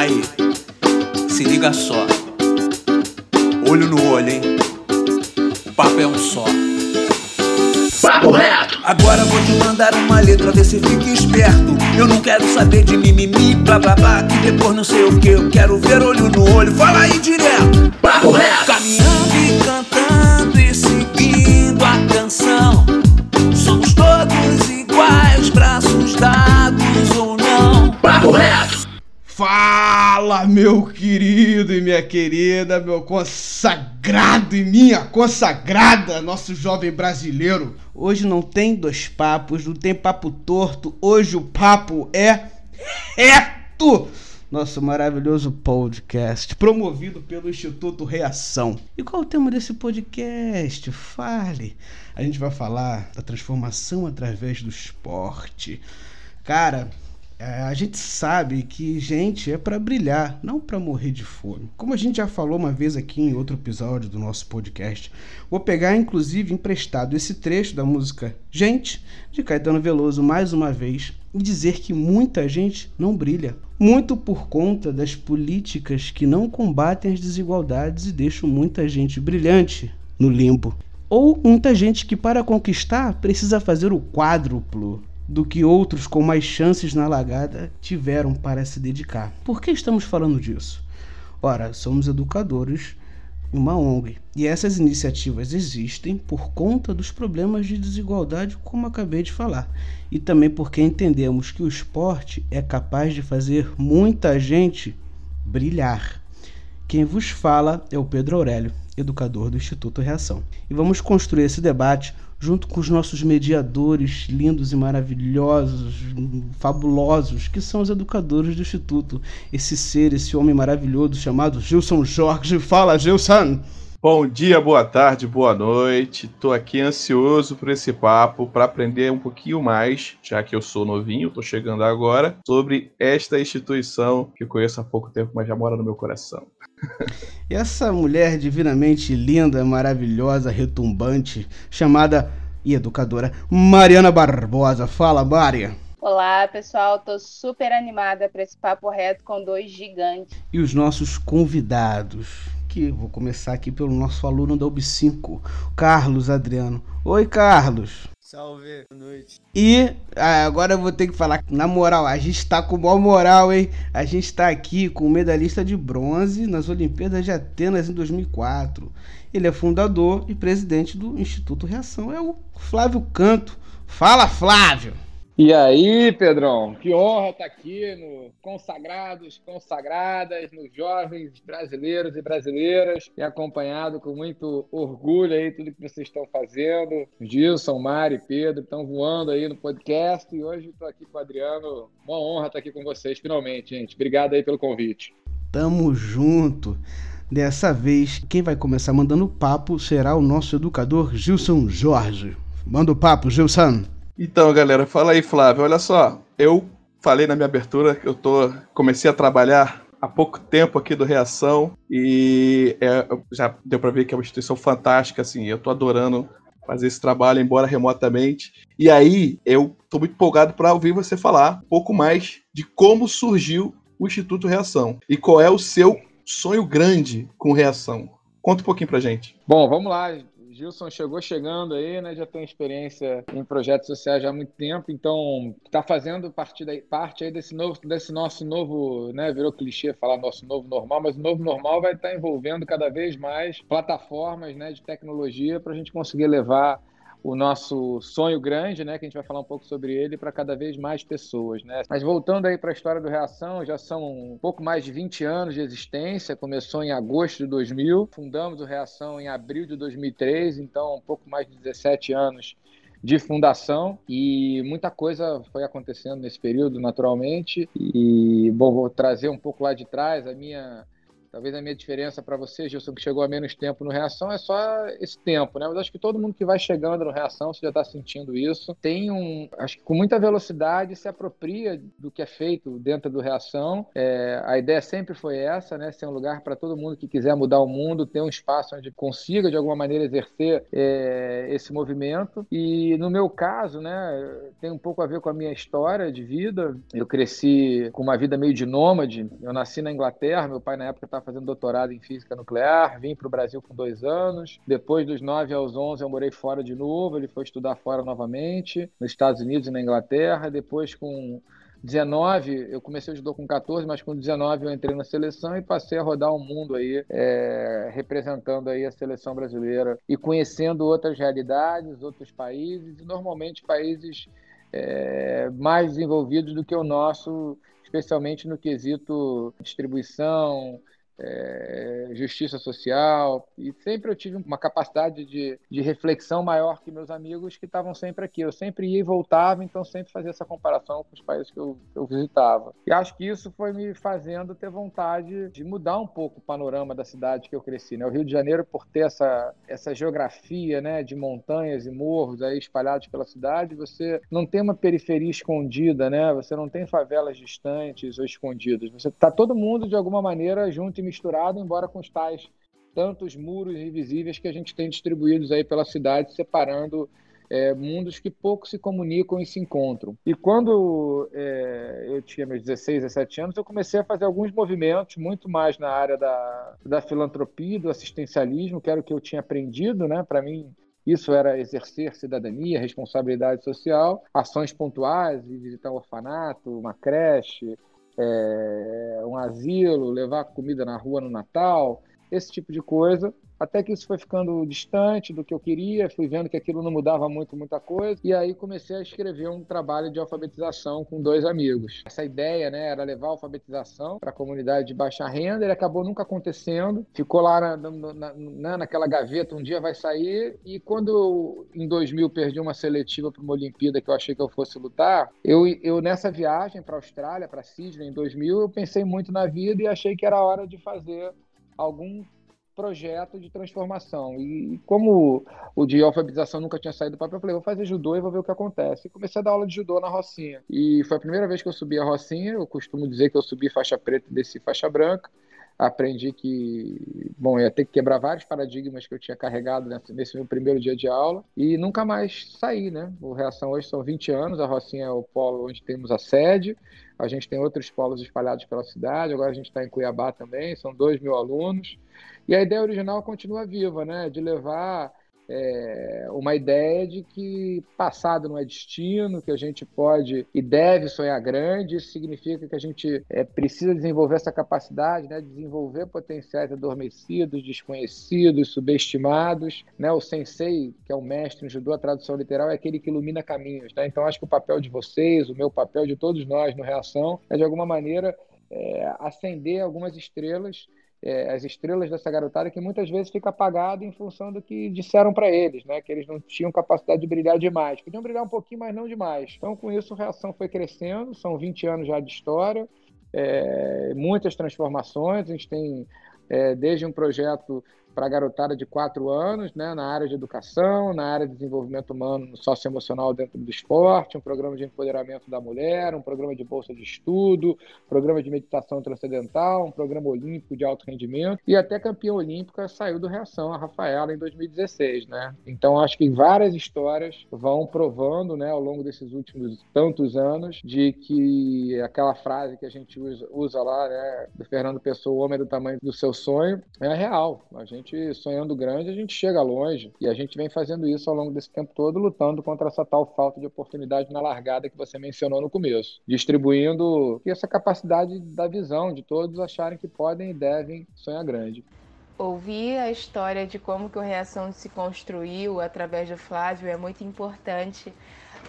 Aí, se liga só. Olho no olho, hein? O papo é um só. Papo reto! Agora vou te mandar uma letra, vê se fica esperto. Eu não quero saber de mimimi, blá blá blá, que depois não sei o que. Eu quero ver olho no olho, fala aí direto. Papo reto! Caminhando e cantando e seguindo a canção. Somos todos iguais, braços dados ou não. Papo reto! Fala, meu querido e minha querida, meu consagrado e minha consagrada, nosso jovem brasileiro. Hoje não tem dois papos, não tem papo torto, hoje o papo é reto. Nosso maravilhoso podcast, promovido pelo Instituto Reação. E qual é o tema desse podcast? Fale. A gente vai falar da transformação através do esporte. Cara, a gente sabe que gente é para brilhar, não para morrer de fome. Como a gente já falou uma vez aqui em outro episódio do nosso podcast, vou pegar inclusive emprestado esse trecho da música Gente, de Caetano Veloso mais uma vez, e dizer que muita gente não brilha. Muito por conta das políticas que não combatem as desigualdades e deixam muita gente brilhante no limbo. Ou muita gente que, para conquistar, precisa fazer o quádruplo do que outros com mais chances na largada tiveram para se dedicar. Por que estamos falando disso? Ora, somos educadores em uma ONG e essas iniciativas existem por conta dos problemas de desigualdade, como acabei de falar, e também porque entendemos que o esporte é capaz de fazer muita gente brilhar. Quem vos fala é o Pedro Aurélio, educador do Instituto Reação. E vamos construir esse debate junto com os nossos mediadores lindos e maravilhosos, fabulosos, que são os educadores do Instituto. Esse ser, esse homem maravilhoso chamado Gilson Jorge. Fala, Gilson! Bom dia, boa tarde, boa noite. Estou aqui ansioso por esse papo para aprender um pouquinho mais, já que eu sou novinho, estou chegando agora, sobre esta instituição que eu conheço há pouco tempo, mas já mora no meu coração. E essa mulher divinamente linda, maravilhosa, retumbante, chamada e educadora Mariana Barbosa. Fala, Maria. Olá, pessoal. Tô super animada para esse papo reto com dois gigantes. E os nossos convidados, que vou começar aqui pelo nosso aluno da UB5, Carlos Adriano. Oi, Carlos. Salve, boa noite. E ah, agora eu vou ter que falar, na moral, a gente tá com boa moral, hein? A gente tá aqui com o medalhista de bronze nas Olimpíadas de Atenas em 2004. Ele é fundador e presidente do Instituto Reação. É o Flávio Canto. Fala, Flávio! E aí, Pedrão, que honra estar aqui no Consagrados, Consagradas, nos jovens brasileiros e brasileiras, e acompanhado com muito orgulho aí tudo que vocês estão fazendo. Gilson, Mari, Pedro estão voando aí no podcast e hoje estou aqui com o Adriano. Uma honra estar aqui com vocês, finalmente, gente. Obrigado aí pelo convite. Tamo junto. Dessa vez, quem vai começar mandando papo será o nosso educador Gilson Jorge. Manda o papo, Gilson. Então, galera, fala aí, Flávio. Olha só, eu falei na minha abertura que eu tô comecei a trabalhar há pouco tempo aqui do Reação e é, já deu para ver que é uma instituição fantástica, assim. Eu tô adorando fazer esse trabalho, embora remotamente. E aí, eu tô muito empolgado para ouvir você falar um pouco mais de como surgiu o Instituto Reação e qual é o seu sonho grande com Reação. Conta um pouquinho pra gente. Bom, vamos lá. Gilson chegou chegando aí, né? Já tem experiência em projetos sociais já há muito tempo, então está fazendo parte, da, parte aí desse novo, desse nosso novo, né? Virou clichê falar nosso novo normal, mas o novo normal vai estar envolvendo cada vez mais plataformas, né? De tecnologia para a gente conseguir levar o nosso sonho grande, né, que a gente vai falar um pouco sobre ele para cada vez mais pessoas, né? Mas voltando aí para a história do Reação, já são um pouco mais de 20 anos de existência, começou em agosto de 2000, fundamos o Reação em abril de 2003, então um pouco mais de 17 anos de fundação e muita coisa foi acontecendo nesse período, naturalmente. E, bom, vou trazer um pouco lá de trás a minha Talvez a minha diferença para você, Gilson, que chegou a menos tempo no Reação, é só esse tempo, né? Mas acho que todo mundo que vai chegando no Reação, você já está sentindo isso, tem um, acho que com muita velocidade se apropria do que é feito dentro do Reação. É, a ideia sempre foi essa, né? Ser um lugar para todo mundo que quiser mudar o mundo, ter um espaço onde consiga de alguma maneira exercer é, esse movimento. E no meu caso, né, tem um pouco a ver com a minha história de vida. Eu cresci com uma vida meio de nômade. Eu nasci na Inglaterra, meu pai na época estava fazendo doutorado em física nuclear, vim para o Brasil com dois anos. Depois dos 9 aos 11 eu morei fora de novo, ele foi estudar fora novamente, nos Estados Unidos e na Inglaterra. Depois com 19, eu comecei o judô com 14, mas com 19 eu entrei na seleção e passei a rodar o mundo aí, é, representando aí a seleção brasileira e conhecendo outras realidades, outros países, e normalmente países é, mais desenvolvidos do que o nosso, especialmente no quesito distribuição, é, justiça social, e sempre eu tive uma capacidade de, de reflexão maior que meus amigos que estavam sempre aqui. Eu sempre ia e voltava, então sempre fazia essa comparação com os países que eu, eu visitava. E acho que isso foi me fazendo ter vontade de mudar um pouco o panorama da cidade que eu cresci. Né? O Rio de Janeiro, por ter essa, essa geografia né, de montanhas e morros aí espalhados pela cidade, você não tem uma periferia escondida, né? você não tem favelas distantes ou escondidas. Você está todo mundo, de alguma maneira, junto e misturado, embora com os tais tantos muros invisíveis que a gente tem distribuídos aí pela cidade, separando é, mundos que pouco se comunicam e se encontram. E quando é, eu tinha meus 16, 17 anos, eu comecei a fazer alguns movimentos, muito mais na área da, da filantropia, do assistencialismo, que era o que eu tinha aprendido, né? Para mim, isso era exercer cidadania, responsabilidade social, ações pontuais, visitar um orfanato, uma creche, é, um asilo, levar comida na rua no Natal, esse tipo de coisa até que isso foi ficando distante do que eu queria, fui vendo que aquilo não mudava muito, muita coisa, e aí comecei a escrever um trabalho de alfabetização com dois amigos. Essa ideia, né, era levar a alfabetização para a comunidade de baixa renda, ele acabou nunca acontecendo, ficou lá na, na, na, naquela gaveta, um dia vai sair, e quando eu, em 2000, perdi uma seletiva para uma Olimpíada que eu achei que eu fosse lutar, eu, eu nessa viagem para a Austrália, para Sydney, em 2000, eu pensei muito na vida e achei que era hora de fazer algum projeto de transformação. E como o de alfabetização nunca tinha saído do papel, eu falei, vou fazer judô e vou ver o que acontece. E comecei a dar aula de judô na Rocinha. E foi a primeira vez que eu subi a Rocinha. Eu costumo dizer que eu subi faixa preta e desci faixa branca. Aprendi que, bom, ia ter que quebrar vários paradigmas que eu tinha carregado nesse, meu primeiro dia de aula e nunca mais saí, né? O Reação hoje são 20 anos, a Rocinha é o polo onde temos a sede, a gente tem outros polos espalhados pela cidade, agora a gente está em Cuiabá também, são 2 mil alunos. E a ideia original continua viva, né? De levar é, uma ideia de que passado não é destino, que a gente pode e deve sonhar grande. Isso significa que a gente é, precisa desenvolver essa capacidade, né? Desenvolver potenciais adormecidos, desconhecidos, subestimados. Né? O sensei, que é o mestre em judô, a tradução literal, é aquele que ilumina caminhos. Né? Então, acho que o papel de vocês, o meu papel de todos nós no Reação, é de alguma maneira é, acender algumas estrelas é, as estrelas dessa garotada que muitas vezes fica apagado em função do que disseram para eles, né? Que eles não tinham capacidade de brilhar demais. Podiam brilhar um pouquinho, mas não demais. Então, com isso, a reação foi crescendo. São 20 anos já de história, é, muitas transformações. A gente tem é, desde um projeto para a garotada de quatro anos, né, na área de educação, na área de desenvolvimento humano socioemocional dentro do esporte, um programa de empoderamento da mulher, um programa de bolsa de estudo, programa de meditação transcendental, um programa olímpico de alto rendimento e até campeã olímpica saiu do Reação, a Rafaela, em 2016, né? Então acho que várias histórias vão provando, né, ao longo desses últimos tantos anos, de que aquela frase que a gente usa, usa lá, né, do Fernando Pessoa, o homem do tamanho do seu sonho, é real. A gente gente, sonhando grande, a gente chega longe. E a gente vem fazendo isso ao longo desse tempo todo, lutando contra essa tal falta de oportunidade na largada que você mencionou no começo. Distribuindo essa capacidade da visão, de todos acharem que podem e devem sonhar grande. Ouvir a história de como que o Reação se construiu através do Flávio é muito importante,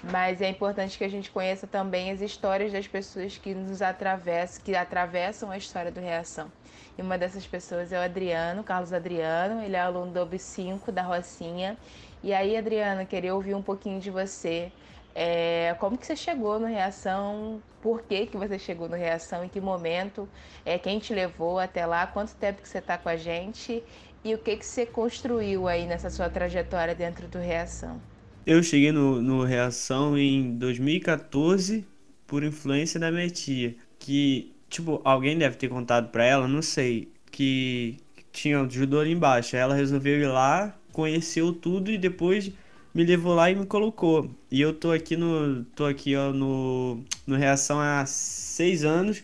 mas é importante que a gente conheça também as histórias das pessoas que nos atravessam, que atravessam a história do Reação. E uma dessas pessoas é o Adriano, Carlos Adriano, ele é aluno do OB5 da Rocinha. E aí, Adriano, queria ouvir um pouquinho de você. É, como que você chegou no Reação? Por que, que você chegou no Reação? Em que momento? É, quem te levou até lá? Quanto tempo que você está com a gente? E o que, que você construiu aí nessa sua trajetória dentro do Reação? Eu cheguei no, no Reação em 2014 por influência da minha tia. Que, tipo, alguém deve ter contado pra ela, não sei, que tinha judô ali embaixo. Ela resolveu ir lá, conheceu tudo e depois me levou lá e me colocou. E eu tô aqui no. tô aqui ó, no, no Reação há seis anos.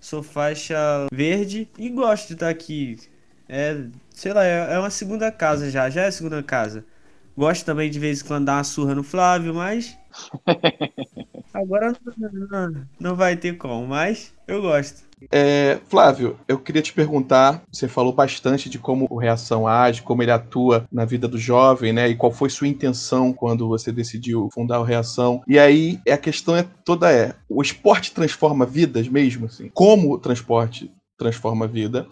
Sou faixa verde e gosto de estar aqui. É, sei lá, é, é uma segunda casa já, já é segunda casa. Gosto também de vez em quando dar uma surra no Flávio, mas. Agora não, não, não vai ter como, mas eu gosto. É, Flávio, eu queria te perguntar, você falou bastante de como o Reação age, como ele atua na vida do jovem, né? E qual foi sua intenção quando você decidiu fundar o Reação. E aí, a questão é toda é, o esporte transforma vidas mesmo, assim? Como o transporte transforma a vida?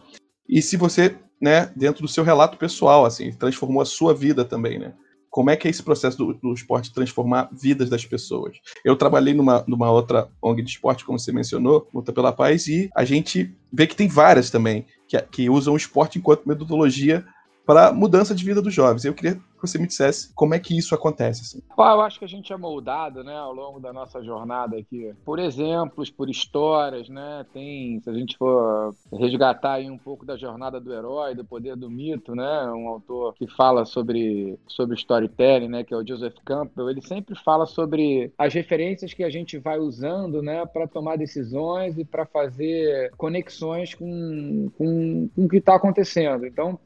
E se você, né, dentro do seu relato pessoal, assim, transformou a sua vida também, né? Como é que é esse processo do, do, esporte transformar vidas das pessoas. Eu trabalhei numa, numa outra ONG de esporte, como você mencionou, Luta pela Paz, e a gente vê que tem várias também que, que usam o esporte enquanto metodologia para mudança de vida dos jovens. Eu queria que você me dissesse como é que isso acontece. Assim. eu acho que a gente é moldado, né, ao longo da nossa jornada aqui, por exemplos, por histórias, né? Tem, se a gente for resgatar aí um pouco da jornada do herói, do poder do mito, né? Um autor que fala sobre sobre storytelling, né, que é o Joseph Campbell, ele sempre fala sobre as referências que a gente vai usando, né, para tomar decisões e para fazer conexões com, com, com o que está acontecendo. Então,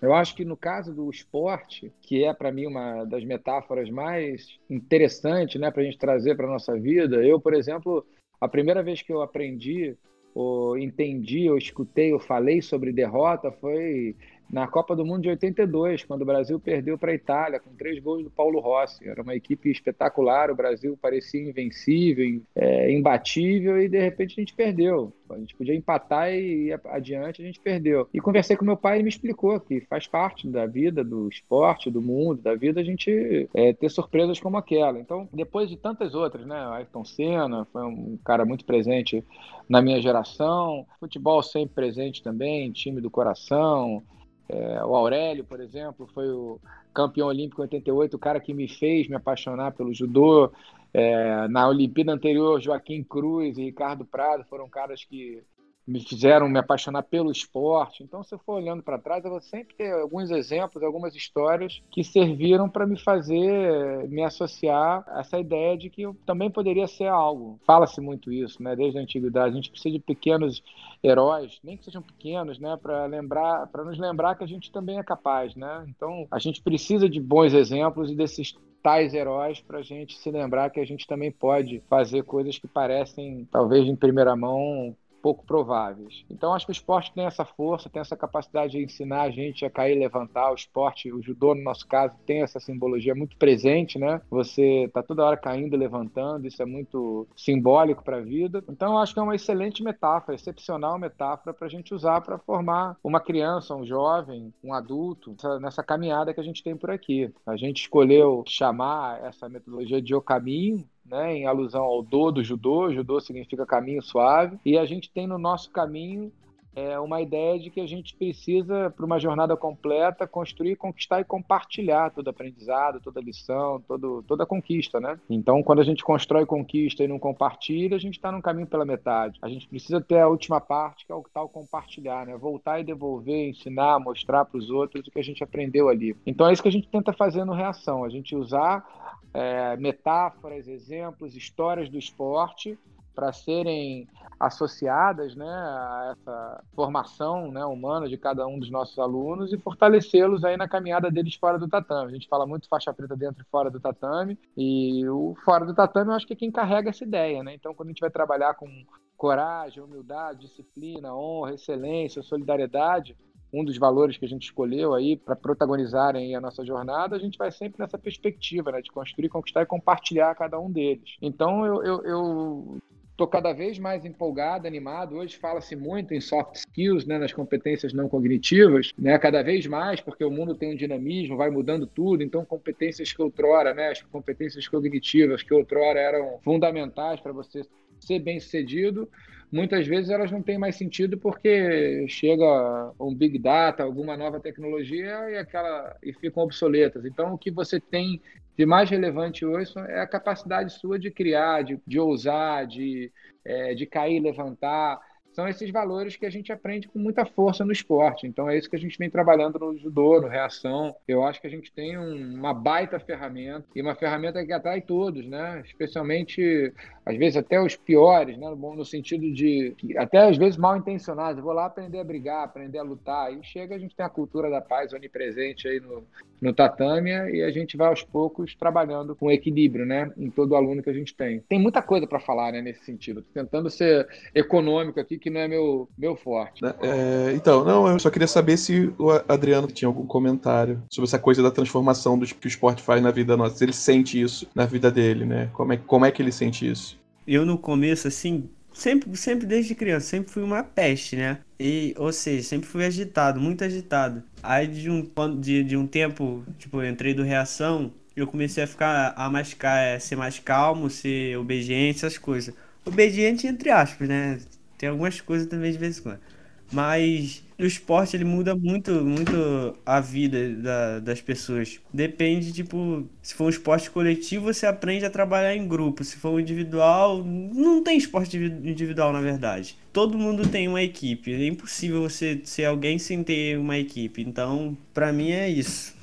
eu acho que no caso do esporte, que é para mim uma das metáforas mais interessantes né, para a gente trazer para a nossa vida, eu, por exemplo, a primeira vez que eu aprendi, ou entendi, ou escutei, ou falei sobre derrota foi na Copa do Mundo de 82, quando o Brasil perdeu para a Itália, com três gols do Paulo Rossi. Era uma equipe espetacular, o Brasil parecia invencível, é, imbatível, e de repente a gente perdeu. A gente podia empatar e adiante, a gente perdeu. E conversei com meu pai e me explicou que faz parte da vida, do esporte, do mundo, da vida, a gente é, ter surpresas como aquela. Então, depois de tantas outras, né? Ayrton Senna foi um cara muito presente na minha geração, futebol sempre presente também, time do coração. É, o Aurélio, por exemplo, foi o campeão olímpico em 88, o cara que me fez me apaixonar pelo judô. É, na Olimpíada anterior, Joaquim Cruz e Ricardo Prado foram caras que me fizeram me apaixonar pelo esporte. Então, se eu for olhando para trás, eu vou sempre ter alguns exemplos, algumas histórias que serviram para me fazer me associar a essa ideia de que eu também poderia ser algo. Fala-se muito isso, né? Desde a antiguidade, a gente precisa de pequenos heróis, nem que sejam pequenos, né, para lembrar, para nos lembrar que a gente também é capaz, né? Então, a gente precisa de bons exemplos e desses tais heróis para a gente se lembrar que a gente também pode fazer coisas que parecem, talvez em primeira mão, pouco prováveis. Então acho que o esporte tem essa força, tem essa capacidade de ensinar a gente a cair e levantar. O esporte, o judô no nosso caso, tem essa simbologia muito presente, né? Você está toda hora caindo e levantando, isso é muito simbólico para a vida. Então acho que é uma excelente metáfora, excepcional metáfora para a gente usar para formar uma criança, um jovem, um adulto, nessa caminhada que a gente tem por aqui. A gente escolheu chamar essa metodologia de o caminho, né, em alusão ao do do judô, judô significa caminho suave, e a gente tem no nosso caminho é, uma ideia de que a gente precisa, para uma jornada completa, construir, conquistar e compartilhar todo aprendizado, toda lição, todo, toda conquista, né? Então, quando a gente constrói conquista e não compartilha, a gente está num caminho pela metade. A gente precisa ter a última parte, que é o tal compartilhar, né? Voltar e devolver, ensinar, mostrar para os outros o que a gente aprendeu ali. Então, é isso que a gente tenta fazer no Reação, a gente usar é, metáforas, exemplos, histórias do esporte para serem associadas né, a essa formação né, humana de cada um dos nossos alunos e fortalecê-los aí na caminhada deles fora do tatame. A gente fala muito faixa preta dentro e fora do tatame, e o fora do tatame eu acho que é quem carrega essa ideia. Né? Então, quando a gente vai trabalhar com coragem, humildade, disciplina, honra, excelência, solidariedade, um dos valores que a gente escolheu aí para protagonizarem a nossa jornada, a gente vai sempre nessa perspectiva, né, de construir, conquistar e compartilhar cada um deles. Então eu, eu, eu estou cada vez mais empolgado, animado. Hoje fala-se muito em soft skills, né, nas competências não cognitivas, né, cada vez mais, porque o mundo tem um dinamismo, vai mudando tudo. Então, competências que outrora, né, as competências cognitivas que outrora eram fundamentais para você ser bem sucedido, muitas vezes elas não têm mais sentido porque chega um big data, alguma nova tecnologia e aquela e ficam obsoletas. Então, o que você tem de mais relevante hoje é a capacidade sua de criar, de, de ousar, de, é, de cair, levantar são esses valores que a gente aprende com muita força no esporte. Então é isso que a gente vem trabalhando no judô, no reação. Eu acho que a gente tem um, uma baita ferramenta e uma ferramenta que atrai todos, né? Especialmente às vezes até os piores, né? no sentido de até às vezes mal intencionados. Vou lá aprender a brigar, aprender a lutar. E chega a gente tem a cultura da paz onipresente aí no, no tatame e a gente vai aos poucos trabalhando com equilíbrio, né? Em todo aluno que a gente tem. Tem muita coisa para falar, né? Nesse sentido. Tô tentando ser econômico aqui que não é meu, meu forte. Né, é, então, não, eu só queria saber se o Adriano tinha algum comentário sobre essa coisa da transformação do que o esporte faz na vida nossa. Se ele sente isso na vida dele, né? Como é, como é que ele sente isso? Eu, no começo, assim, sempre, sempre desde criança, sempre fui uma peste, né? E, ou seja, sempre fui agitado, muito agitado. Aí de um, de, de um tempo, tipo, eu entrei do reação, eu comecei a ficar a mais, ser mais calmo, ser obediente, essas coisas. Obediente entre aspas, né? Tem algumas coisas também de vez em quando. Mas o esporte ele muda muito, muito a vida da, das pessoas. Depende, tipo, se for um esporte coletivo, você aprende a trabalhar em grupo. Se for um individual, não tem esporte individual, na verdade. Todo mundo tem uma equipe. É impossível você ser alguém sem ter uma equipe. Então, para mim é isso.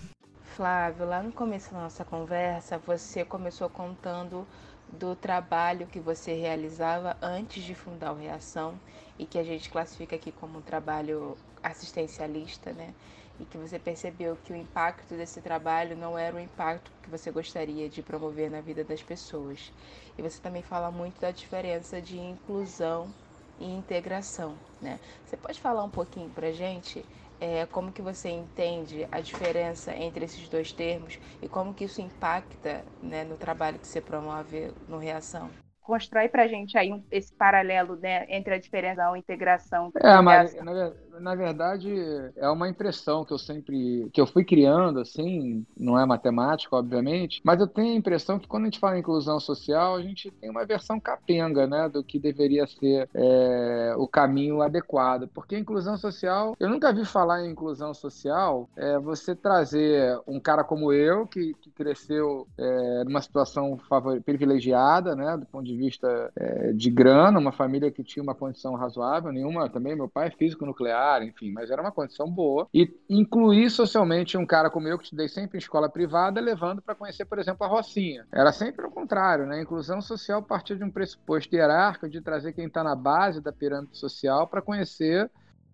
Flávio, lá no começo da nossa conversa, você começou contando do trabalho que você realizava antes de fundar o Reação e que a gente classifica aqui como um trabalho assistencialista, né? E que você percebeu que o impacto desse trabalho não era o impacto que você gostaria de promover na vida das pessoas. E você também fala muito da diferença de inclusão e integração, né? Você pode falar um pouquinho pra gente é, como que você entende a diferença entre esses dois termos e como que isso impacta né, no trabalho que você promove no Reação? Constrói para a gente aí um, esse paralelo né, entre a diferença e a integração. É, mas na, na verdade, é uma impressão que eu sempre. que eu fui criando, assim, não é matemática, obviamente, mas eu tenho a impressão que quando a gente fala em inclusão social, a gente tem uma versão capenga, né, do que deveria ser é, o caminho adequado. Porque a inclusão social, eu nunca vi falar em inclusão social é, você trazer um cara como eu, que, que cresceu é, numa situação favor, privilegiada, né, do ponto de vista é, de grana, uma família que tinha uma condição razoável, nenhuma também, meu pai é físico nuclear enfim, mas era uma condição boa. E incluir socialmente um cara como eu, que estudei sempre em escola privada, levando para conhecer, por exemplo, a Rocinha. Era sempre o contrário, né? A inclusão social partia de um pressuposto hierárquico de trazer quem está na base da pirâmide social para conhecer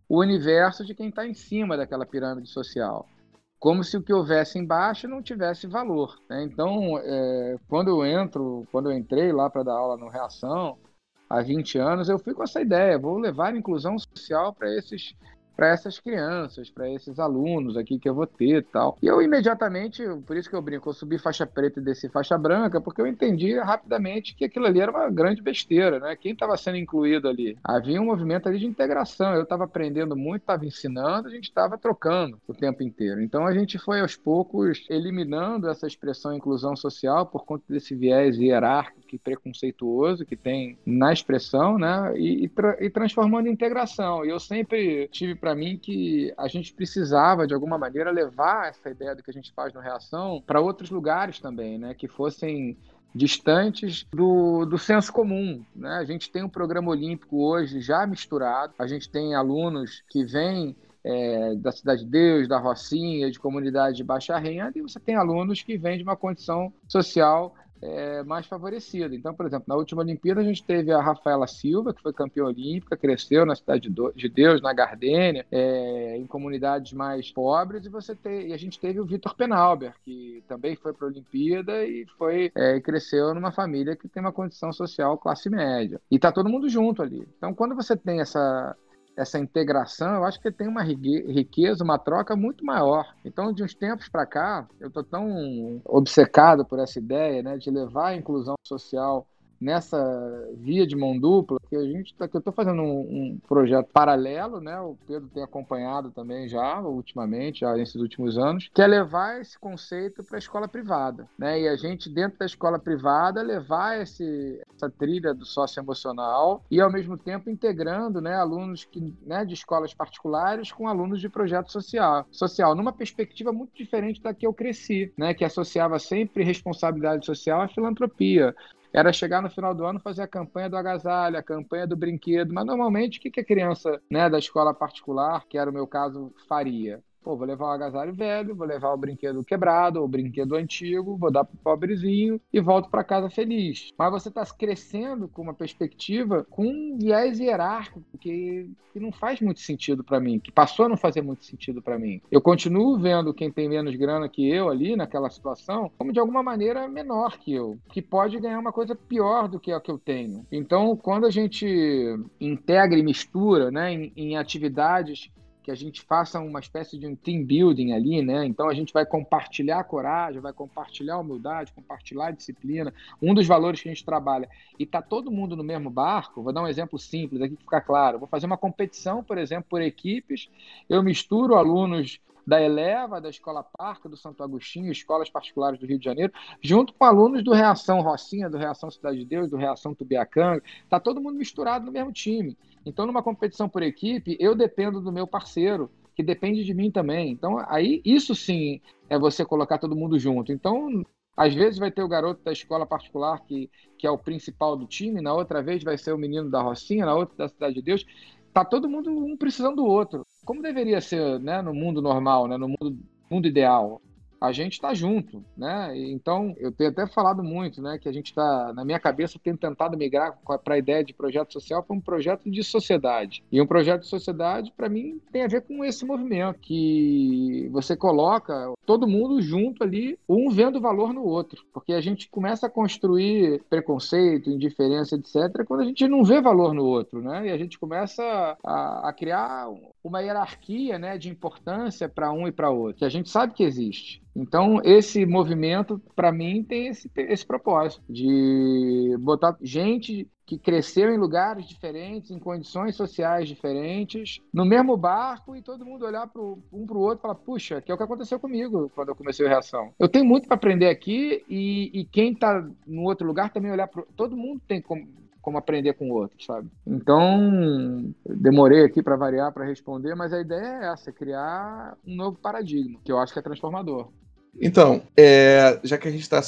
o universo de quem está em cima daquela pirâmide social como se o que houvesse embaixo não tivesse valor. Né? Então, é, quando eu entro, quando eu entrei lá para dar aula no Reação, há 20 anos, eu fui com essa ideia, vou levar inclusão social para esses para essas crianças, para esses alunos aqui que eu vou ter e tal. E eu imediatamente, por isso que eu brinco, eu subi faixa preta e desci faixa branca, porque eu entendi rapidamente que aquilo ali era uma grande besteira, né? Quem estava sendo incluído ali? Havia um movimento ali de integração, eu estava aprendendo muito, estava ensinando, a gente estava trocando o tempo inteiro. Então a gente foi aos poucos eliminando essa expressão inclusão social por conta desse viés hierárquico e preconceituoso que tem na expressão, né? E, e, tra e transformando em integração. E eu sempre tive para mim que a gente precisava, de alguma maneira, levar essa ideia do que a gente faz no Reação para outros lugares também, né? Que fossem distantes do, do senso comum. Né? A gente tem um programa olímpico hoje já misturado, a gente tem alunos que vêm é, da Cidade de Deus, da Rocinha, de comunidade de baixa renda, e você tem alunos que vêm de uma condição social é, mais favorecido. Então, por exemplo, na última Olimpíada a gente teve a Rafaela Silva, que foi campeã olímpica, cresceu na Cidade de Deus, na Gardênia, é, em comunidades mais pobres, e você te, e a gente teve o Vitor Penalber, que também foi para a Olimpíada e foi é, cresceu numa família que tem uma condição social classe média. E está todo mundo junto ali. Então, quando você tem essa essa integração, eu acho que tem uma riqueza, uma troca muito maior. Então, de uns tempos para cá, eu estou tão obcecado por essa ideia né, de levar a inclusão social nessa via de mão dupla, que a gente tá, que eu estou fazendo um, um, projeto paralelo, né? O Pedro tem acompanhado também já ultimamente, já nesses últimos anos, que é levar esse conceito para a escola privada, né? E a gente dentro da escola privada levar esse, essa trilha do socioemocional e ao mesmo tempo integrando, né, alunos que, né, de escolas particulares com alunos de projeto social, social, numa perspectiva muito diferente da que eu cresci, né? Que associava sempre responsabilidade social à filantropia era chegar no final do ano fazer a campanha do agasalho, a campanha do brinquedo. Mas normalmente o que a criança né, da escola particular, que era o meu caso, faria? Pô, vou levar o agasalho velho, vou levar o brinquedo quebrado, o brinquedo antigo, vou dar pro pobrezinho e volto para casa feliz. Mas você está crescendo com uma perspectiva com um viés hierárquico que, que não faz muito sentido para mim, que passou a não fazer muito sentido para mim. Eu continuo vendo quem tem menos grana que eu ali naquela situação como de alguma maneira menor que eu, que pode ganhar uma coisa pior do que a que eu tenho. Então, quando a gente integra e mistura né, em, em atividades que a gente faça uma espécie de um team building ali, né? Então a gente vai compartilhar a coragem, vai compartilhar a humildade, compartilhar a disciplina, um dos valores que a gente trabalha. E tá todo mundo no mesmo barco. Vou dar um exemplo simples aqui que fica claro. Vou fazer uma competição, por exemplo, por equipes. Eu misturo alunos da Eleva, da Escola Parca, do Santo Agostinho, escolas particulares do Rio de Janeiro, junto com alunos do Reação Rocinha, do Reação Cidade de Deus, do Reação Tubiacanga. Tá todo mundo misturado no mesmo time. Então, numa competição por equipe, eu dependo do meu parceiro, que depende de mim também. Então, aí isso sim é você colocar todo mundo junto. Então, às vezes vai ter o garoto da escola particular que, que é o principal do time, na outra vez vai ser o menino da Rocinha, na outra da Cidade de Deus. Tá todo mundo um precisando do outro. Como deveria ser, né, no mundo normal, né, no mundo, mundo ideal a gente está junto, né? Então, eu tenho até falado muito, né, que a gente está, na minha cabeça, tem tentado migrar para a ideia de projeto social para um projeto de sociedade. E um projeto de sociedade, para mim, tem a ver com esse movimento, que você coloca todo mundo junto ali, um vendo valor no outro, porque a gente começa a construir preconceito, indiferença, etc., quando a gente não vê valor no outro, né? E a gente começa a, a criar uma hierarquia, né, de importância para um e para outro, que a gente sabe que existe. Então, esse movimento, para mim, tem esse, esse propósito de botar gente que cresceu em lugares diferentes, em condições sociais diferentes, no mesmo barco e todo mundo olhar pro, um para o outro e falar: puxa, que é o que aconteceu comigo quando eu comecei a reação. Eu tenho muito para aprender aqui e, e quem está no outro lugar também olhar para. Todo mundo tem como como aprender com o outro, sabe? Então, demorei aqui para variar, para responder, mas a ideia é essa, criar um novo paradigma, que eu acho que é transformador. Então, é, já que a gente está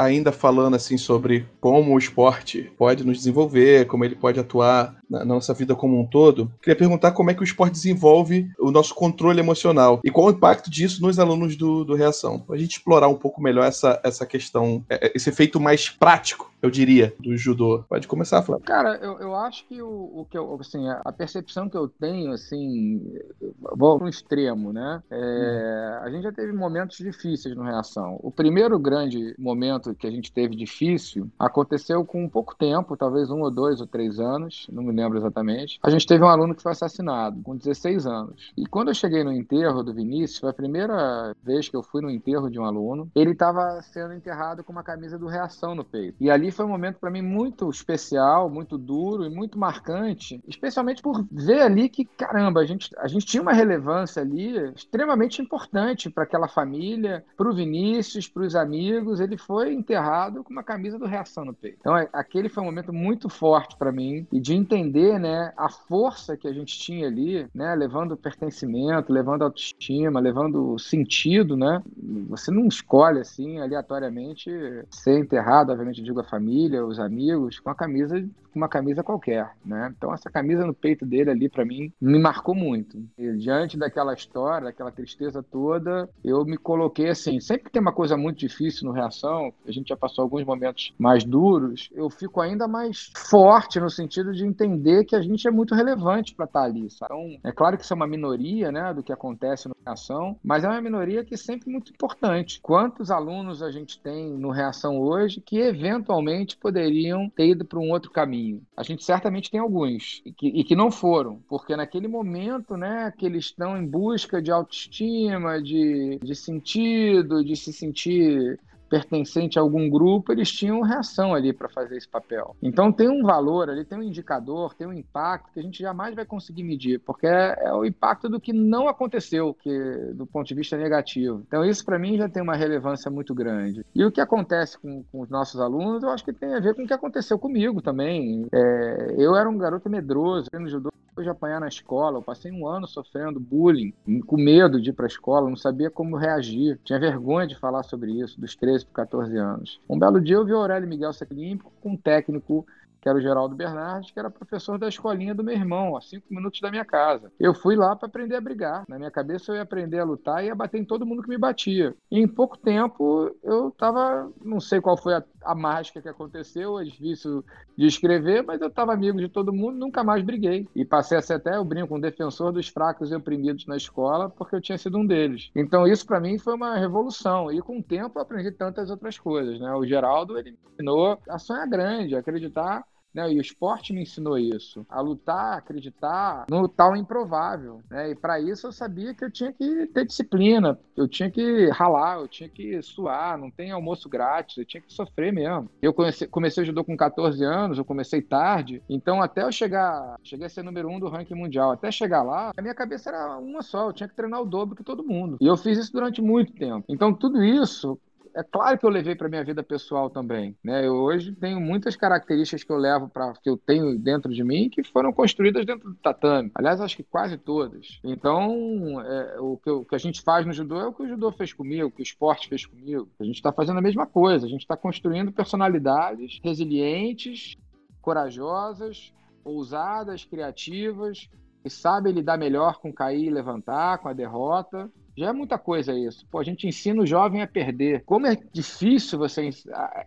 ainda falando assim sobre como o esporte pode nos desenvolver, como ele pode atuar na nossa vida como um todo, queria perguntar como é que o esporte desenvolve o nosso controle emocional e qual o impacto disso nos alunos do, do Reação. Para a gente explorar um pouco melhor essa, essa questão, é, é, esse efeito mais prático, eu diria, do judô. Pode começar, Flávio. Cara, eu, eu acho que o, o que eu, assim, a percepção que eu tenho, assim, vou para um extremo, né? É, a gente já teve momentos difíceis no Reação. O primeiro grande momento que a gente teve difícil aconteceu com pouco tempo, talvez um ou dois ou três anos, não me lembro exatamente. A gente teve um aluno que foi assassinado com 16 anos. E quando eu cheguei no enterro do Vinícius, foi a primeira vez que eu fui no enterro de um aluno, ele estava sendo enterrado com uma camisa do Reação no peito. E ali foi um momento para mim muito especial, muito duro e muito marcante, especialmente por ver ali que, caramba, a gente, a gente tinha uma relevância ali extremamente importante para aquela família, para o Vinícius, para os amigos. Ele foi enterrado com uma camisa do Reação no peito. Então, é, aquele foi um momento muito forte para mim e de entender né, a força que a gente tinha ali, né, levando pertencimento, levando autoestima, levando sentido, né? Você não escolhe assim aleatoriamente ser enterrado, obviamente digo a família, os amigos, com a camisa uma camisa qualquer, né? Então essa camisa no peito dele ali para mim me marcou muito. E, diante daquela história, daquela tristeza toda, eu me coloquei assim, sempre que tem uma coisa muito difícil no reação, a gente já passou alguns momentos mais duros, eu fico ainda mais forte no sentido de entender que a gente é muito relevante para estar tá ali. Sabe? Então, é claro que isso é uma minoria, né, do que acontece no reação, mas é uma minoria que é sempre muito importante. Quantos alunos a gente tem no reação hoje que eventualmente poderiam ter ido para um outro caminho? Caminho. A gente certamente tem alguns e que, e que não foram, porque naquele momento, né, que eles estão em busca de autoestima, de, de sentido, de se sentir pertencente a algum grupo, eles tinham reação ali para fazer esse papel. Então tem um valor ali, tem um indicador, tem um impacto que a gente jamais vai conseguir medir, porque é, é o impacto do que não aconteceu, que do ponto de vista negativo. Então isso para mim já tem uma relevância muito grande. E o que acontece com, com, os nossos alunos, eu acho que tem a ver com o que aconteceu comigo também. É, eu era um garoto medroso, no judô de apanhar na escola, eu passei um ano sofrendo bullying, com medo de ir para a escola, não sabia como reagir, tinha vergonha de falar sobre isso, dos 13 para 14 anos. Um belo dia eu vi o Aurélio Miguel Seclímpico com um técnico que era o Geraldo Bernardes, que era professor da escolinha do meu irmão, a cinco minutos da minha casa. Eu fui lá para aprender a brigar. Na minha cabeça eu ia aprender a lutar e ia bater em todo mundo que me batia. E em pouco tempo eu estava, não sei qual foi a, a mágica que aconteceu, é difícil de escrever, mas eu estava amigo de todo mundo, nunca mais briguei. E passei a ser até, eu brinco, um defensor dos fracos e oprimidos na escola, porque eu tinha sido um deles. Então isso para mim foi uma revolução. E com o tempo eu aprendi tantas outras coisas, né? O Geraldo, ele me ensinou a sonhar grande, a acreditar né? E o esporte me ensinou isso, a lutar, acreditar no tal improvável. Né? E para isso eu sabia que eu tinha que ter disciplina, eu tinha que ralar, eu tinha que suar, não tem almoço grátis, eu tinha que sofrer mesmo. Eu comecei, comecei judô com 14 anos, eu comecei tarde, então até eu chegar, cheguei a ser número um do ranking mundial, até chegar lá, a minha cabeça era uma só, eu tinha que treinar o dobro que todo mundo. E eu fiz isso durante muito tempo. Então tudo isso é claro que eu levei para minha vida pessoal também, né? Eu hoje tenho muitas características que eu levo para que eu tenho dentro de mim que foram construídas dentro do tatame. Aliás, acho que quase todas. Então, é, o, que o, que a gente faz no judô é o que o judô fez comigo, o que o esporte fez comigo. A gente está fazendo a mesma coisa. A gente está construindo personalidades resilientes, corajosas, ousadas, criativas, que sabem lidar melhor com cair e levantar, com a derrota, já é muita coisa isso. Pô, a gente ensina o jovem a perder. Como é difícil você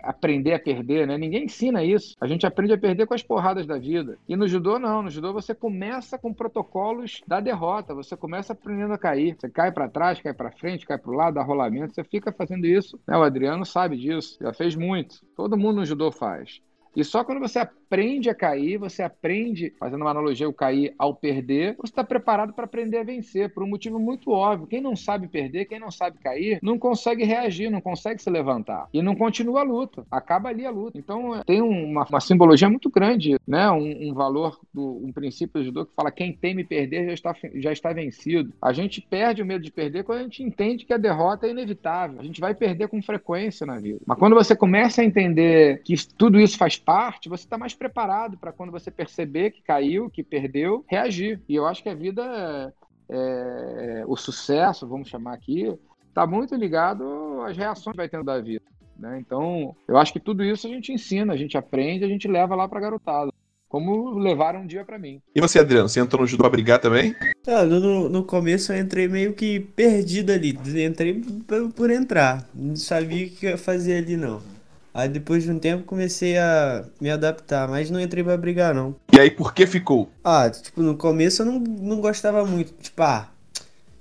aprender a perder, né? Ninguém ensina isso. A gente aprende a perder com as porradas da vida. E no judô, não. No judô, você começa com protocolos da derrota. Você começa aprendendo a cair. Você cai para trás, cai para frente, cai para o lado, dá rolamento. Você fica fazendo isso. Né? O Adriano sabe disso. Já fez muito. Todo mundo no judô faz. E só quando você aprende a cair, você aprende, fazendo uma analogia, o cair ao perder, você está preparado para aprender a vencer, por um motivo muito óbvio. Quem não sabe perder, quem não sabe cair, não consegue reagir, não consegue se levantar. E não continua a luta. Acaba ali a luta. Então tem uma, uma simbologia muito grande, né? um, um valor, do, um princípio do judô que fala quem teme perder já está, já está vencido. A gente perde o medo de perder quando a gente entende que a derrota é inevitável. A gente vai perder com frequência na vida. Mas quando você começa a entender que tudo isso faz parte, você está mais preparado para quando você perceber que caiu, que perdeu, reagir. E eu acho que a vida, é, é o sucesso, vamos chamar aqui, está muito ligado às reações que vai tendo da vida. Né? Então, eu acho que tudo isso a gente ensina, a gente aprende, a gente leva lá para garotada. Como levaram um dia para mim. E você, Adriano, você entrou no judô pra brigar também? Ah, no, no começo eu entrei meio que perdido ali. Entrei por, por entrar. Não sabia o que ia fazer ali, não. Aí depois de um tempo comecei a me adaptar, mas não entrei pra brigar não. E aí por que ficou? Ah, tipo, no começo eu não, não gostava muito. Tipo, ah,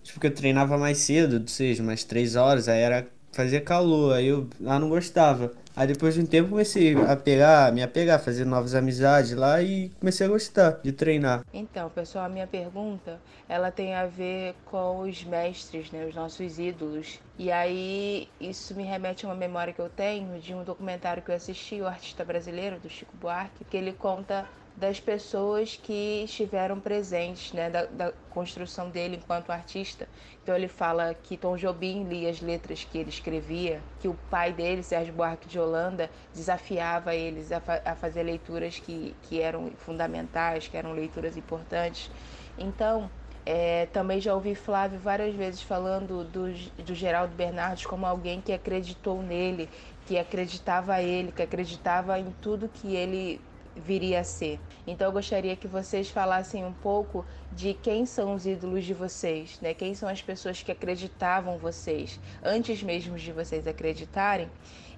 tipo que eu treinava mais cedo, ou seja, umas três horas, aí era fazia calor, aí eu ah, não gostava. Aí depois de um tempo comecei a pegar, me apegar, fazer novas amizades lá e comecei a gostar de treinar. Então, pessoal, a minha pergunta, ela tem a ver com os mestres, né, os nossos ídolos. E aí isso me remete a uma memória que eu tenho de um documentário que eu assisti, o artista brasileiro do Chico Buarque, que ele conta das pessoas que estiveram presentes, né, da, da, construção dele enquanto artista. Então ele fala que Tom Jobim lia as letras que ele escrevia, que o pai dele, Sérgio Buarque de Holanda, desafiava eles a, fa a fazer leituras que, que eram fundamentais, que eram leituras importantes. Então, é, também já ouvi Flávio várias vezes falando do, do Geraldo Bernardes como alguém que acreditou nele, que acreditava ele, que acreditava em tudo que ele viria a ser. Então eu gostaria que vocês falassem um pouco de quem são os ídolos de vocês, né? Quem são as pessoas que acreditavam vocês antes mesmo de vocês acreditarem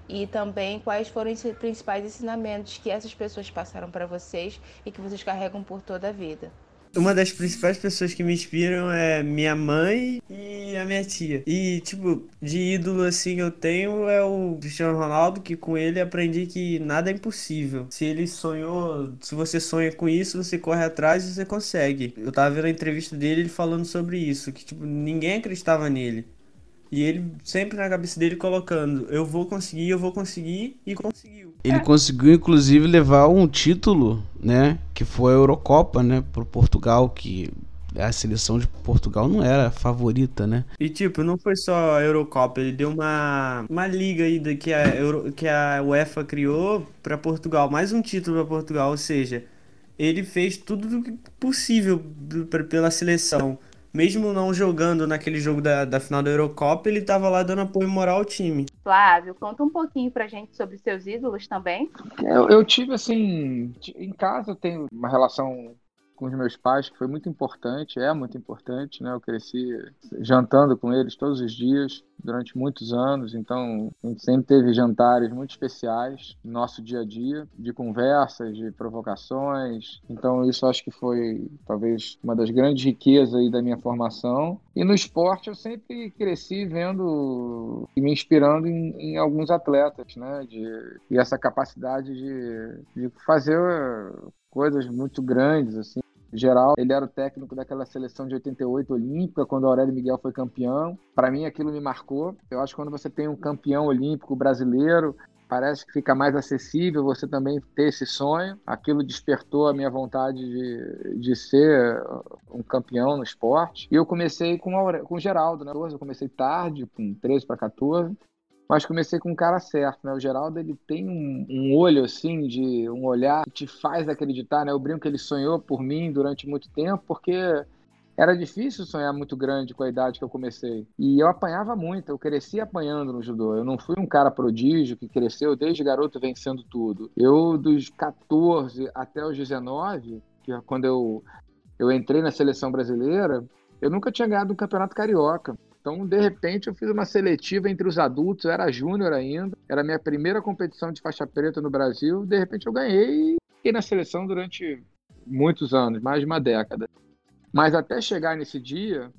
e também quais foram os principais ensinamentos que essas pessoas passaram para vocês e que vocês carregam por toda a vida uma das principais pessoas que me inspiram é minha mãe e a minha tia. E, tipo, de ídolo assim eu tenho é o Cristiano Ronaldo, que com ele aprendi que nada é impossível. Se ele sonhou, se você sonha com isso, você corre atrás e você consegue. Eu tava vendo a entrevista dele ele falando sobre isso, que, tipo, ninguém acreditava nele. E ele sempre na cabeça dele colocando: eu vou conseguir, eu vou conseguir, e conseguiu. Ele conseguiu, inclusive, levar um título, né? Que foi a Eurocopa, né? Pro Portugal, que a seleção de Portugal não era a favorita, né? E tipo, não foi só a Eurocopa, ele deu uma, uma liga aí da- que a, Euro, que a UEFA criou pra Portugal, mais um título pra Portugal, ou seja, ele fez tudo possível pela seleção. Mesmo não jogando naquele jogo da, da final da Eurocopa, ele tava lá dando apoio moral ao time. Flávio, conta um pouquinho pra gente sobre seus ídolos também. Eu, eu tive assim, em casa eu tenho uma relação com os meus pais que foi muito importante, é muito importante, né? Eu cresci jantando com eles todos os dias durante muitos anos, então a gente sempre teve jantares muito especiais no nosso dia a dia, de conversas, de provocações. Então isso acho que foi talvez uma das grandes riquezas aí da minha formação. E no esporte eu sempre cresci vendo e me inspirando em, em alguns atletas, né? De, e essa capacidade de, de fazer coisas muito grandes, assim. Geral, ele era o técnico daquela seleção de 88 olímpica, quando o Aurélio Miguel foi campeão. Para mim, aquilo me marcou. Eu acho que quando você tem um campeão olímpico brasileiro, parece que fica mais acessível você também ter esse sonho. Aquilo despertou a minha vontade de, de ser um campeão no esporte. E eu comecei com, Aure- com Geraldo, né? Eu comecei tarde, com 13 para 14 mas comecei com um cara certo, né? O Geraldo ele tem um, um olho assim de um olhar que te faz acreditar, né? Eu brinco que ele sonhou por mim durante muito tempo, porque era difícil sonhar muito grande com a idade que eu comecei. E eu apanhava muito, eu cresci apanhando no judô. Eu não fui um cara prodígio que cresceu desde garoto vencendo tudo. Eu dos 14 até os 19, que é quando eu eu entrei na seleção brasileira, eu nunca tinha ganhado um campeonato carioca. Então, de repente, eu fiz uma seletiva entre os adultos, eu era júnior ainda, era a minha primeira competição de faixa preta no Brasil. De repente, eu ganhei e fiquei na seleção durante muitos anos, mais de uma década. Mas até chegar nesse dia,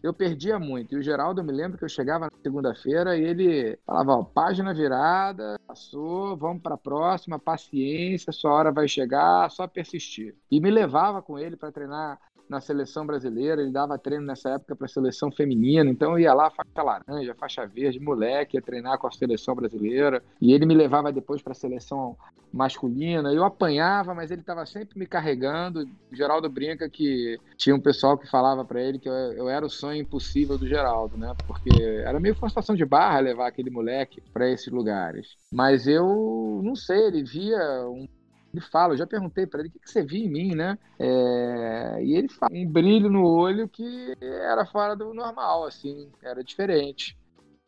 eu perdia muito. E o Geraldo, eu me lembro que eu chegava na segunda-feira e ele falava: ó, página virada, passou, vamos para a próxima, paciência, sua hora vai chegar, só persistir. E me levava com ele para treinar na seleção brasileira, ele dava treino nessa época para a seleção feminina, então eu ia lá faixa laranja, faixa verde, moleque, ia treinar com a seleção brasileira, e ele me levava depois para a seleção masculina, eu apanhava, mas ele estava sempre me carregando. O Geraldo brinca que tinha um pessoal que falava para ele que eu, eu era o sonho impossível do Geraldo, né? Porque era meio forçação de barra levar aquele moleque para esses lugares. Mas eu não sei, ele via um ele fala, eu já perguntei para ele o que, que você via em mim, né? É, e ele fala um brilho no olho que era fora do normal, assim, era diferente.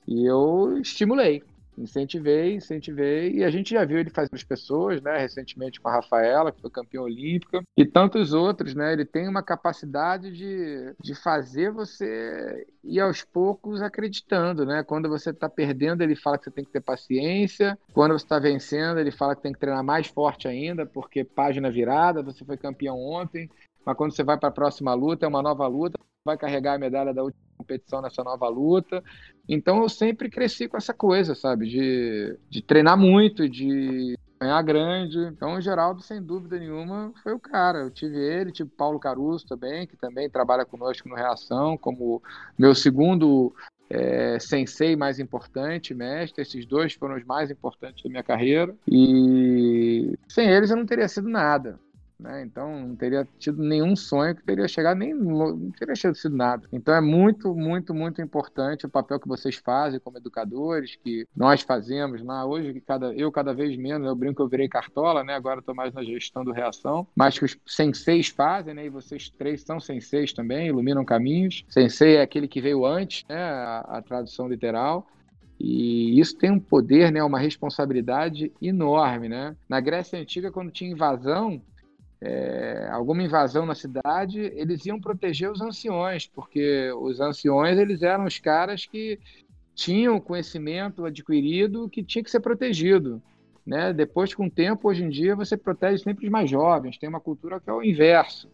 E eu estimulei, incentivei, incentivei, e a gente já viu ele fazer as pessoas, né? Recentemente com a Rafaela, que foi campeã olímpica, e tantos outros, né? Ele tem uma capacidade de, de fazer você ir aos poucos acreditando, né? Quando você está perdendo, ele fala que você tem que ter paciência. Quando você está vencendo, ele fala que tem que treinar mais forte ainda, porque página virada, você foi campeão ontem. Mas quando você vai para a próxima luta, é uma nova luta, vai carregar a medalha da última competição nessa nova luta. Então eu sempre cresci com essa coisa, sabe? De, de treinar muito, de ganhar grande. Então o Geraldo, sem dúvida nenhuma, foi o cara. Eu tive ele, tive Paulo Caruso também, que também trabalha conosco no Reação, como meu segundo é, sensei mais importante, mestre. Esses dois foram os mais importantes da minha carreira. E sem eles eu não teria sido nada. Né? Então não teria tido nenhum sonho que teria chegado, nem não teria sido nada. Então é muito, muito, muito importante o papel que vocês fazem como educadores, que nós fazemos lá hoje, que cada, eu cada vez menos, eu brinco eu virei cartola, né? agora estou mais na gestão do reação, mas que os senseis fazem, né? e vocês três são senseis também, iluminam caminhos. Sensei é aquele que veio antes, né? a, a tradução literal. E isso tem um poder, né, uma responsabilidade enorme, né? Na Grécia Antiga, quando tinha invasão, é, alguma invasão na cidade, eles iam proteger os anciões, porque os anciões eles eram os caras que tinham conhecimento adquirido que tinha que ser protegido. Né? Depois, com o tempo, hoje em dia, você protege sempre os mais jovens, tem uma cultura que é o inverso.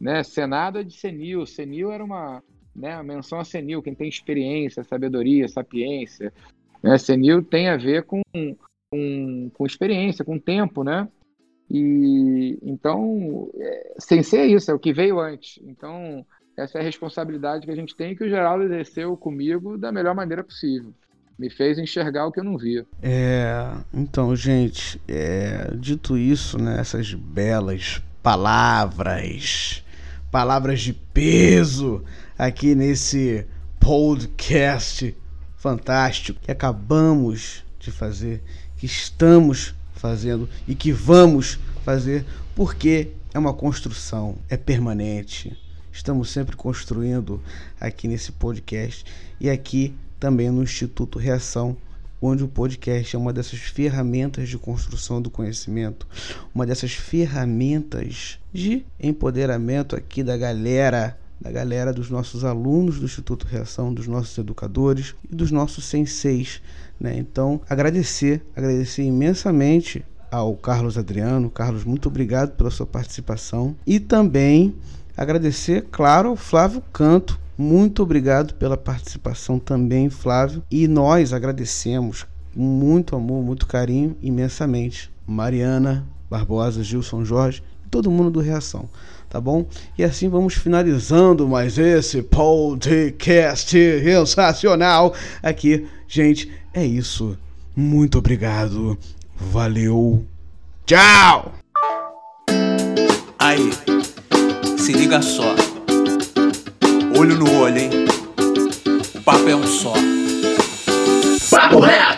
Né? Senado é de senil, senil era uma, né, menção a senil, quem tem experiência, sabedoria, sapiência. Né? Senil tem a ver com, com, com experiência, com tempo, né? E então, é, sensei é isso, é o que veio antes. Então, essa é a responsabilidade que a gente tem que o Geraldo exerceu comigo da melhor maneira possível. Me fez enxergar o que eu não via. É, então, gente, é, dito isso, né, essas belas palavras, palavras de peso aqui nesse podcast fantástico que acabamos de fazer, que estamos fazendo e que vamos fazer, porque é uma construção, é permanente. Estamos sempre construindo aqui nesse podcast e aqui também no Instituto Reação, onde o podcast é uma dessas ferramentas de construção do conhecimento, uma dessas ferramentas de empoderamento aqui da galera da galera dos nossos alunos do Instituto Reação, dos nossos educadores e dos nossos senseis. Né? Então, agradecer, agradecer imensamente ao Carlos Adriano. Carlos, muito obrigado pela sua participação. E também agradecer, claro, ao Flávio Canto. Muito obrigado pela participação também, Flávio. E nós agradecemos com muito amor, muito carinho, imensamente. Mariana Barbosa, Gilson Jorge e todo mundo do Reação tá bom? E assim vamos finalizando mais esse podcast sensacional aqui. Gente, é isso. Muito obrigado. Valeu. Tchau! Aí, se liga só. Olho no olho, hein? O papo é um só. Papo reto!